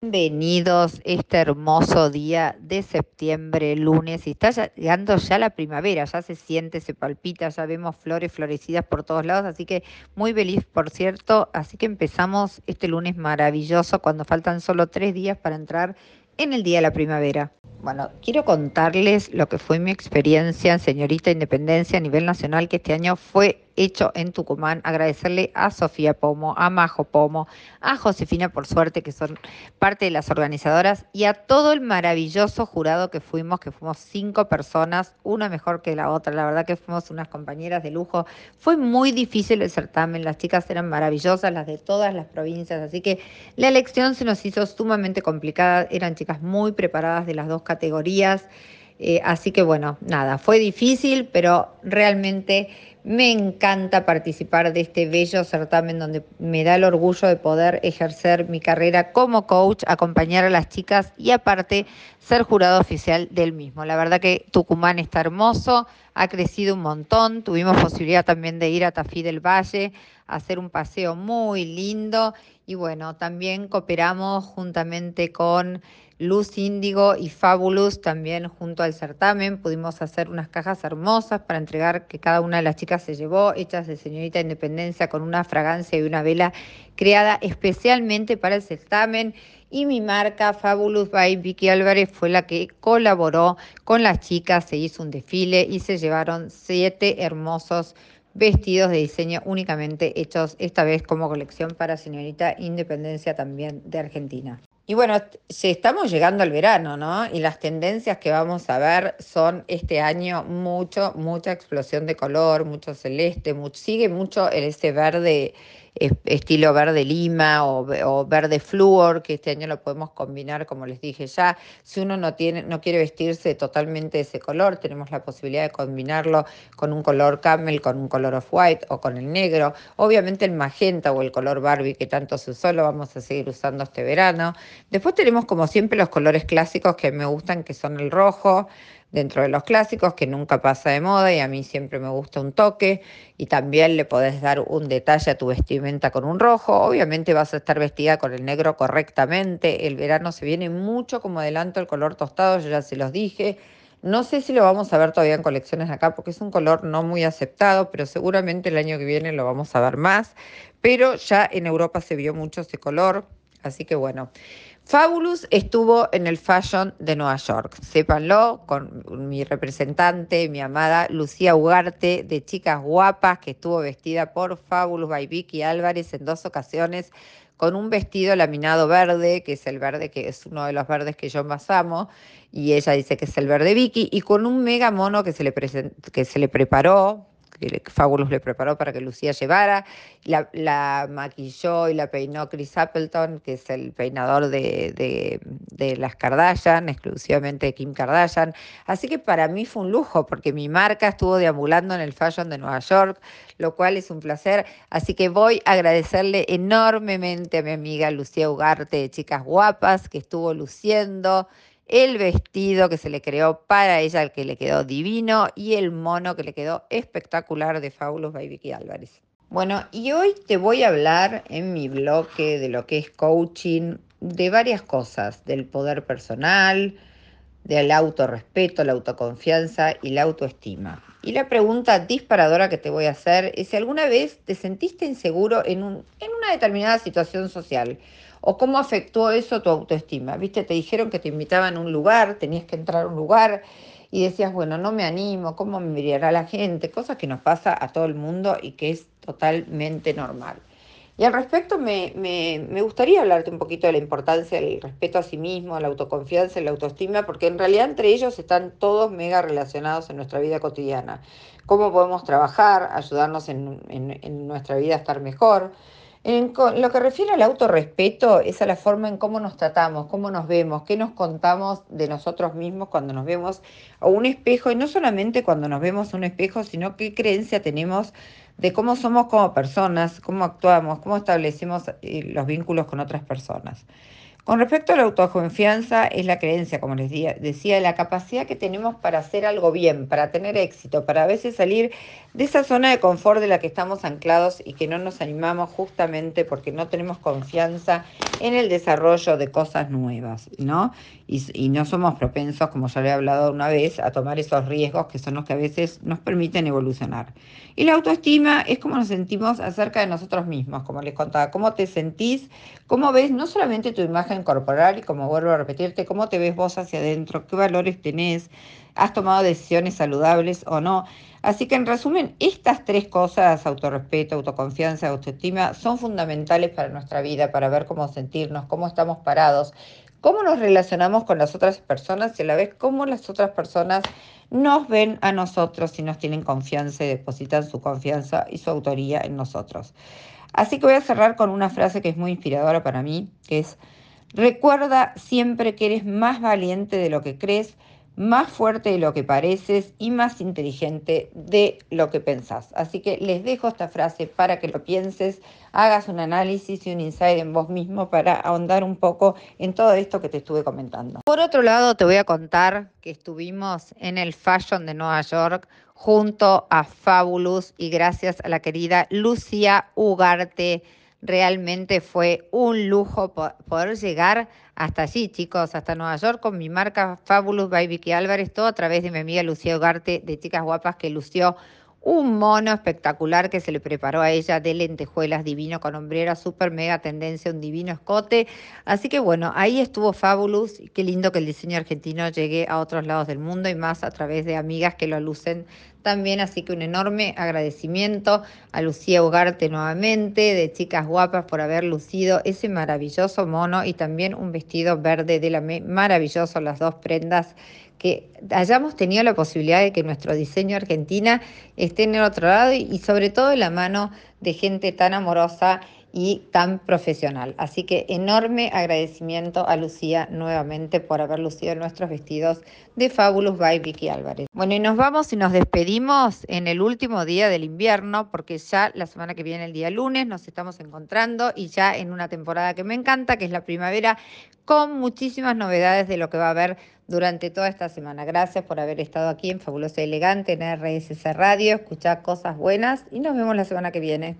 Bienvenidos este hermoso día de septiembre, lunes, y está llegando ya la primavera, ya se siente, se palpita, ya vemos flores florecidas por todos lados, así que muy feliz, por cierto, así que empezamos este lunes maravilloso cuando faltan solo tres días para entrar en el día de la primavera. Bueno, quiero contarles lo que fue mi experiencia en Señorita Independencia a nivel nacional, que este año fue hecho en Tucumán. Agradecerle a Sofía Pomo, a Majo Pomo, a Josefina por suerte, que son parte de las organizadoras, y a todo el maravilloso jurado que fuimos, que fuimos cinco personas, una mejor que la otra. La verdad que fuimos unas compañeras de lujo. Fue muy difícil el certamen, las chicas eran maravillosas, las de todas las provincias, así que la elección se nos hizo sumamente complicada. Eran chicas muy preparadas de las dos categorías. Eh, así que bueno, nada, fue difícil, pero realmente me encanta participar de este bello certamen donde me da el orgullo de poder ejercer mi carrera como coach, acompañar a las chicas y aparte ser jurado oficial del mismo. La verdad que Tucumán está hermoso, ha crecido un montón, tuvimos posibilidad también de ir a Tafí del Valle, a hacer un paseo muy lindo y bueno, también cooperamos juntamente con Luz Índigo y Fabulous también junto al certamen. Pudimos hacer unas cajas hermosas para entregar que cada una de las chicas se llevó, hechas de señorita Independencia con una fragancia y una vela creada especialmente para el certamen. Y mi marca Fabulous by Vicky Álvarez fue la que colaboró con las chicas, se hizo un desfile y se llevaron siete hermosos vestidos de diseño únicamente hechos esta vez como colección para señorita Independencia también de Argentina. Y bueno, si estamos llegando al verano, ¿no? Y las tendencias que vamos a ver son este año mucho, mucha explosión de color, mucho celeste, sigue mucho ese verde estilo verde lima o, verde flúor, que este año lo podemos combinar, como les dije ya. Si uno no, tiene, no quiere vestirse totalmente de ese color, tenemos la posibilidad de combinarlo con un color camel, con un color off-white o con el negro. Obviamente el magenta o el color Barbie que tanto se usó lo vamos a seguir usando este verano. Después tenemos como siempre los colores clásicos que me gustan, que son el rojo, dentro de los clásicos, que nunca pasa de moda y a mí siempre me gusta un toque y también le podés dar un detalle a tu vestimenta con un rojo. Obviamente vas a estar vestida con el negro correctamente. El verano se viene mucho como adelanto el color tostado, yo ya se los dije. No sé si lo vamos a ver todavía en colecciones acá porque es un color no muy aceptado, pero seguramente el año que viene lo vamos a ver más. Pero ya en Europa se vio mucho ese color, así que bueno. Fabulous estuvo en el Fashion de Nueva York, sépanlo, con mi representante, mi amada Lucía Ugarte, de Chicas Guapas, que estuvo vestida por Fabulous by Vicky Álvarez en dos ocasiones, con un vestido laminado verde, que es el verde que es uno de los verdes que yo más amo, y ella dice que es el verde Vicky, y con un mega mono que se le, que se le preparó Fabulous le preparó para que Lucía llevara. La, maquilló y la peinó Chris Appleton, que es el peinador de, de, las Kardashian, exclusivamente de Kim Kardashian. Así que para mí fue un lujo, porque mi marca estuvo deambulando en el Fashion de Nueva York, lo cual es un placer. Así que voy a agradecerle enormemente a mi amiga Lucía Ugarte de Chicas Guapas, que estuvo luciendo el vestido que se le creó para ella, el que le quedó divino, y el mono que le quedó espectacular de Fabulous by Vicky Álvarez. Bueno, y hoy te voy a hablar en mi bloque de lo que es coaching, de varias cosas, del poder personal, del autorrespeto, la autoconfianza y la autoestima. Y la pregunta disparadora que te voy a hacer es si alguna vez te sentiste inseguro en, un, en una determinada situación social o cómo afectó eso tu autoestima. Viste, te dijeron que te invitaban a un lugar, tenías que entrar a un lugar y decías, bueno, no me animo, ¿cómo me mirará la gente? Cosas que nos pasa a todo el mundo y que es totalmente normal. Y al respecto me, me, gustaría hablarte un poquito de la importancia del respeto a sí mismo, la autoconfianza y la autoestima, porque en realidad entre ellos están todos mega relacionados en nuestra vida cotidiana. Cómo podemos trabajar, ayudarnos en, en nuestra vida a estar mejor, en lo que refiere al autorrespeto es a la forma en cómo nos tratamos, cómo nos vemos, qué nos contamos de nosotros mismos cuando nos vemos a un espejo y no solamente cuando nos vemos a un espejo, sino qué creencia tenemos de cómo somos como personas, cómo actuamos, cómo establecemos eh, los vínculos con otras personas. Con respecto a la autoconfianza, es la creencia, como les decía, la capacidad que tenemos para hacer algo bien, para tener éxito, para a veces salir de esa zona de confort de la que estamos anclados y que no nos animamos justamente porque no tenemos confianza en el desarrollo de cosas nuevas, ¿no? Y, no somos propensos, como ya le he hablado una vez, a tomar esos riesgos que son los que a veces nos permiten evolucionar. Y la autoestima es como nos sentimos acerca de nosotros mismos, como les contaba, cómo te sentís, cómo ves no solamente tu imagen, corporal y como vuelvo a repetirte, cómo te ves vos hacia adentro, qué valores tenés, has tomado decisiones saludables o no. Así que en resumen, estas tres cosas, autorrespeto, autoconfianza, autoestima, son fundamentales para nuestra vida, para ver cómo sentirnos, cómo estamos parados, cómo nos relacionamos con las otras personas y a la vez cómo las otras personas nos ven a nosotros y nos tienen confianza y depositan su confianza y su autoría en nosotros. Así que voy a cerrar con una frase que es muy inspiradora para mí, que es, Recuerda siempre que eres más valiente de lo que crees, más fuerte de lo que pareces y más inteligente de lo que pensás. Así que les dejo esta frase para que lo pienses, hagas un análisis y un insight en vos mismo para ahondar un poco en todo esto que te estuve comentando. Por otro lado, te voy a contar que estuvimos en el Fashion de Nueva York junto a Fabulous y gracias a la querida Lucía Ugarte Realmente fue un lujo poder llegar hasta allí, chicos, hasta Nueva York con mi marca Fabulous by Vicky Álvarez, todo a través de mi amiga Lucía Ugarte de Chicas Guapas que lució un mono espectacular que se le preparó a ella de lentejuelas divino con hombrera, super mega tendencia, un divino escote. Así que bueno, ahí estuvo Fabulous. Qué lindo que el diseño argentino llegue a otros lados del mundo y más a través de amigas que lo lucen también. Así que un enorme agradecimiento a Lucía Ugarte nuevamente, de Chicas Guapas, por haber lucido ese maravilloso mono y también un vestido verde de la maravilloso, las dos prendas que hayamos tenido la posibilidad de que nuestro diseño Argentina esté en el otro lado y, sobre todo en la mano de gente tan amorosa y tan profesional. Así que enorme agradecimiento a Lucía nuevamente por haber lucido nuestros vestidos de Fabulous by Vicky Álvarez. Bueno, y nos vamos y nos despedimos en el último día del invierno, porque ya la semana que viene, el día lunes, nos estamos encontrando y ya en una temporada que me encanta, que es la primavera, con muchísimas novedades de lo que va a haber durante toda esta semana. Gracias por haber estado aquí en Fabulosa y Elegante, en RSC Radio, escuchar cosas buenas y nos vemos la semana que viene.